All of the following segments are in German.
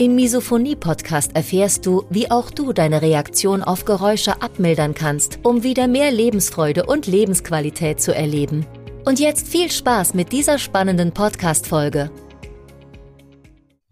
Im Misophonie-Podcast erfährst du, wie auch du deine Reaktion auf Geräusche abmildern kannst, um wieder mehr Lebensfreude und Lebensqualität zu erleben. Und jetzt viel Spaß mit dieser spannenden Podcast-Folge.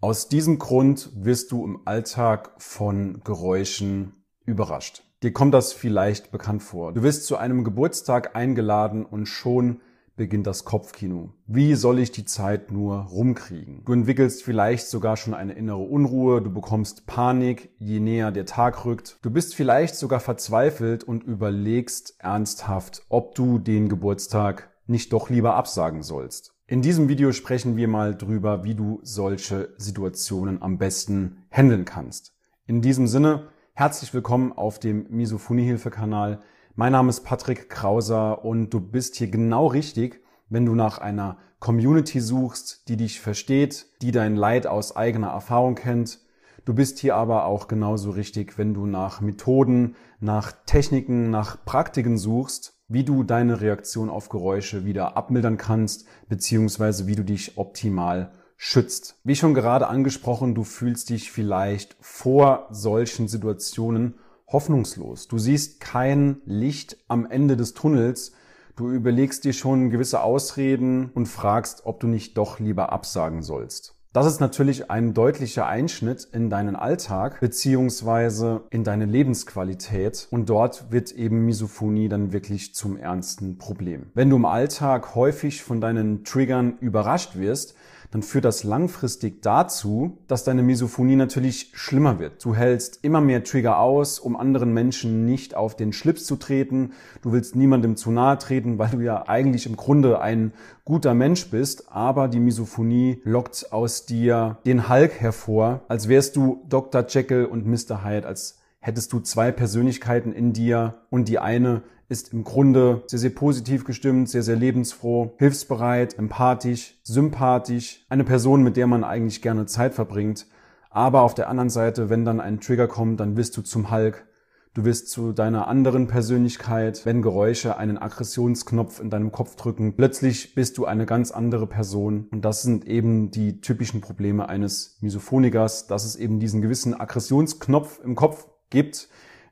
Aus diesem Grund wirst du im Alltag von Geräuschen überrascht. Dir kommt das vielleicht bekannt vor. Du wirst zu einem Geburtstag eingeladen und schon beginnt das Kopfkino. Wie soll ich die Zeit nur rumkriegen? Du entwickelst vielleicht sogar schon eine innere Unruhe, du bekommst Panik, je näher der Tag rückt. Du bist vielleicht sogar verzweifelt und überlegst ernsthaft, ob du den Geburtstag nicht doch lieber absagen sollst. In diesem Video sprechen wir mal drüber, wie du solche Situationen am besten handeln kannst. In diesem Sinne, Herzlich willkommen auf dem Misophonie-Hilfe-Kanal. Mein Name ist Patrick Krauser und du bist hier genau richtig, wenn du nach einer Community suchst, die dich versteht, die dein Leid aus eigener Erfahrung kennt. Du bist hier aber auch genauso richtig, wenn du nach Methoden, nach Techniken, nach Praktiken suchst, wie du deine Reaktion auf Geräusche wieder abmildern kannst, beziehungsweise wie du dich optimal schützt. Wie schon gerade angesprochen, du fühlst dich vielleicht vor solchen Situationen hoffnungslos. Du siehst kein Licht am Ende des Tunnels. Du überlegst dir schon gewisse Ausreden und fragst, ob du nicht doch lieber absagen sollst. Das ist natürlich ein deutlicher Einschnitt in deinen Alltag beziehungsweise in deine Lebensqualität und dort wird eben Misophonie dann wirklich zum ernsten Problem. Wenn du im Alltag häufig von deinen Triggern überrascht wirst, dann führt das langfristig dazu, dass deine Misophonie natürlich schlimmer wird. Du hältst immer mehr Trigger aus, um anderen Menschen nicht auf den Schlips zu treten. Du willst niemandem zu nahe treten, weil du ja eigentlich im Grunde ein guter Mensch bist, aber die Misophonie lockt aus dir den Hulk hervor, als wärst du Dr. Jekyll und Mr. Hyde, als hättest du zwei Persönlichkeiten in dir und die eine ist im Grunde sehr, sehr positiv gestimmt, sehr, sehr lebensfroh, hilfsbereit, empathisch, sympathisch, eine Person, mit der man eigentlich gerne Zeit verbringt. Aber auf der anderen Seite, wenn dann ein Trigger kommt, dann wirst du zum Hulk. Du wirst zu deiner anderen Persönlichkeit, wenn Geräusche einen Aggressionsknopf in deinem Kopf drücken. Plötzlich bist du eine ganz andere Person. Und das sind eben die typischen Probleme eines Misophonikers, dass es eben diesen gewissen Aggressionsknopf im Kopf gibt,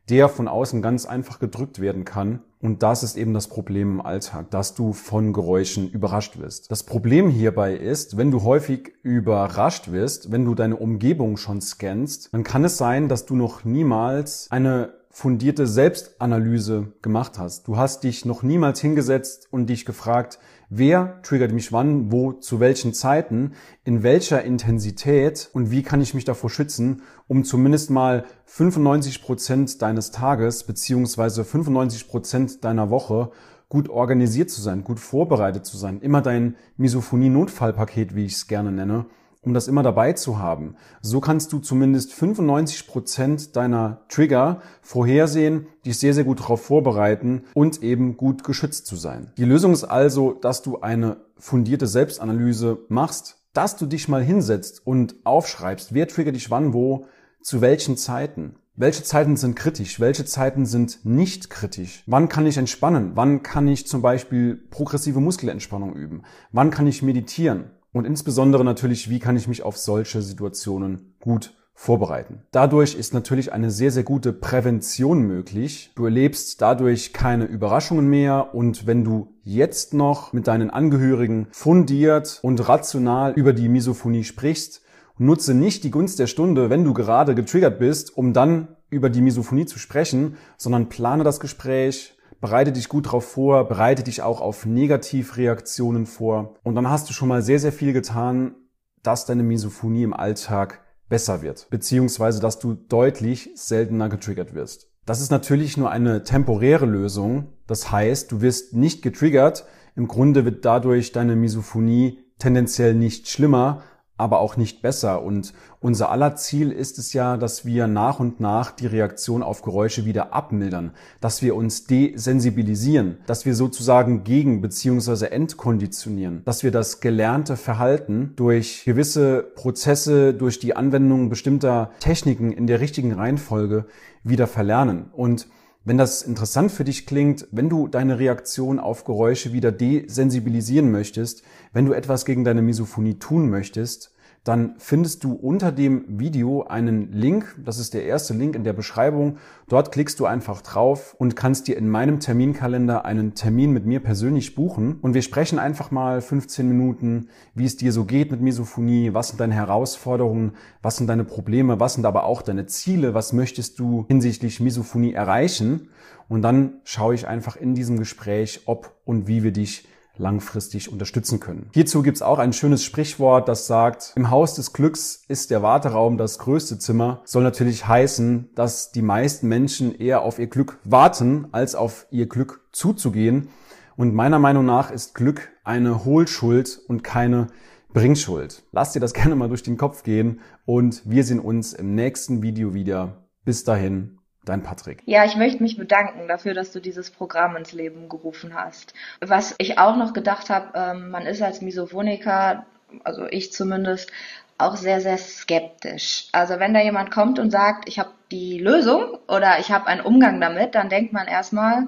der von außen ganz einfach gedrückt werden kann. Und das ist eben das Problem im Alltag, dass du von Geräuschen überrascht wirst. Das Problem hierbei ist, wenn du häufig überrascht wirst, wenn du deine Umgebung schon scannst, dann kann es sein, dass du noch niemals eine fundierte Selbstanalyse gemacht hast. Du hast dich noch niemals hingesetzt und dich gefragt, wer triggert mich wann, wo, zu welchen Zeiten, in welcher Intensität und wie kann ich mich davor schützen, um zumindest mal 95 Prozent deines Tages beziehungsweise 95 Prozent deiner Woche gut organisiert zu sein, gut vorbereitet zu sein, immer dein Misophonie-Notfallpaket, wie ich es gerne nenne, um das immer dabei zu haben. So kannst du zumindest 95 Prozent deiner Trigger vorhersehen, dich sehr, sehr gut darauf vorbereiten und eben gut geschützt zu sein. Die Lösung ist also, dass du eine fundierte Selbstanalyse machst, dass du dich mal hinsetzt und aufschreibst, wer triggert dich wann, wo, zu welchen Zeiten. Welche Zeiten sind kritisch? Welche Zeiten sind nicht kritisch? Wann kann ich entspannen? Wann kann ich zum Beispiel progressive Muskelentspannung üben? Wann kann ich meditieren? Und insbesondere natürlich, wie kann ich mich auf solche Situationen gut vorbereiten. Dadurch ist natürlich eine sehr, sehr gute Prävention möglich. Du erlebst dadurch keine Überraschungen mehr und wenn du jetzt noch mit deinen Angehörigen fundiert und rational über die Misophonie sprichst, nutze nicht die Gunst der Stunde, wenn du gerade getriggert bist, um dann über die Misophonie zu sprechen, sondern plane das Gespräch, Bereite dich gut darauf vor, bereite dich auch auf Negativreaktionen vor. Und dann hast du schon mal sehr, sehr viel getan, dass deine Misophonie im Alltag besser wird. Beziehungsweise, dass du deutlich seltener getriggert wirst. Das ist natürlich nur eine temporäre Lösung. Das heißt, du wirst nicht getriggert. Im Grunde wird dadurch deine Misophonie tendenziell nicht schlimmer, aber auch nicht besser. Und unser aller Ziel ist es ja, dass wir nach und nach die Reaktion auf Geräusche wieder abmildern, dass wir uns desensibilisieren, dass wir sozusagen gegen bzw. entkonditionieren, dass wir das gelernte Verhalten durch gewisse Prozesse, durch die Anwendung bestimmter Techniken in der richtigen Reihenfolge wieder verlernen. Und wenn das interessant für dich klingt, wenn du deine Reaktion auf Geräusche wieder desensibilisieren möchtest, wenn du etwas gegen deine Misophonie tun möchtest, dann findest du unter dem Video einen Link. Das ist der erste Link in der Beschreibung. Dort klickst du einfach drauf und kannst dir in meinem Terminkalender einen Termin mit mir persönlich buchen. Und wir sprechen einfach mal 15 Minuten, wie es dir so geht mit Misophonie, was sind deine Herausforderungen, was sind deine Probleme, was sind aber auch deine Ziele, was möchtest du hinsichtlich Misophonie erreichen. Und dann schaue ich einfach in diesem Gespräch, ob und wie wir dich langfristig unterstützen können. Hierzu gibt es auch ein schönes Sprichwort, das sagt, im Haus des Glücks ist der Warteraum das größte Zimmer. Soll natürlich heißen, dass die meisten Menschen eher auf ihr Glück warten, als auf ihr Glück zuzugehen. Und meiner Meinung nach ist Glück eine Hohlschuld und keine Bringschuld. Lass dir das gerne mal durch den Kopf gehen und wir sehen uns im nächsten Video wieder. Bis dahin, Dein Patrick. Ja, ich möchte mich bedanken dafür, dass du dieses Programm ins Leben gerufen hast. Was ich auch noch gedacht habe, ähm, man ist als Misophoniker, also ich zumindest, auch sehr, sehr skeptisch. Also wenn da jemand kommt und sagt, ich habe die Lösung oder ich habe einen Umgang damit, dann denkt man erstmal,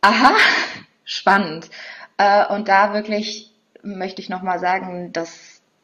aha, spannend. Äh, und da wirklich möchte ich nochmal sagen, dass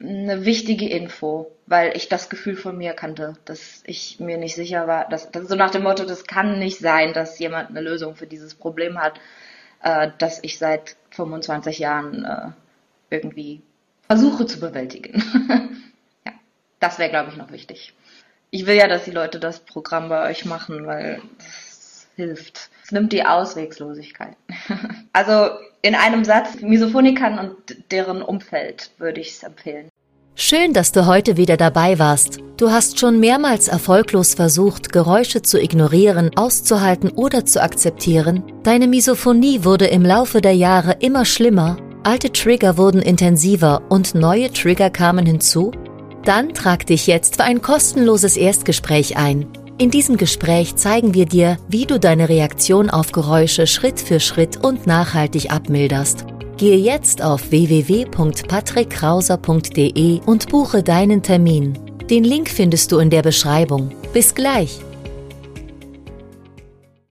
eine wichtige Info, weil ich das Gefühl von mir kannte, dass ich mir nicht sicher war, dass, dass so nach dem Motto, das kann nicht sein, dass jemand eine Lösung für dieses Problem hat, äh, das ich seit 25 Jahren äh, irgendwie versuche zu bewältigen. ja, das wäre, glaube ich, noch wichtig. Ich will ja, dass die Leute das Programm bei euch machen, weil das hilft. Es nimmt die Auswegslosigkeit. also in einem Satz, Misophonikern und deren Umfeld würde ich es empfehlen. Schön, dass du heute wieder dabei warst. Du hast schon mehrmals erfolglos versucht, Geräusche zu ignorieren, auszuhalten oder zu akzeptieren. Deine Misophonie wurde im Laufe der Jahre immer schlimmer, alte Trigger wurden intensiver und neue Trigger kamen hinzu? Dann trag dich jetzt für ein kostenloses Erstgespräch ein. In diesem Gespräch zeigen wir dir, wie du deine Reaktion auf Geräusche Schritt für Schritt und nachhaltig abmilderst. Gehe jetzt auf www.patrickkrauser.de und buche deinen Termin. Den Link findest du in der Beschreibung. Bis gleich!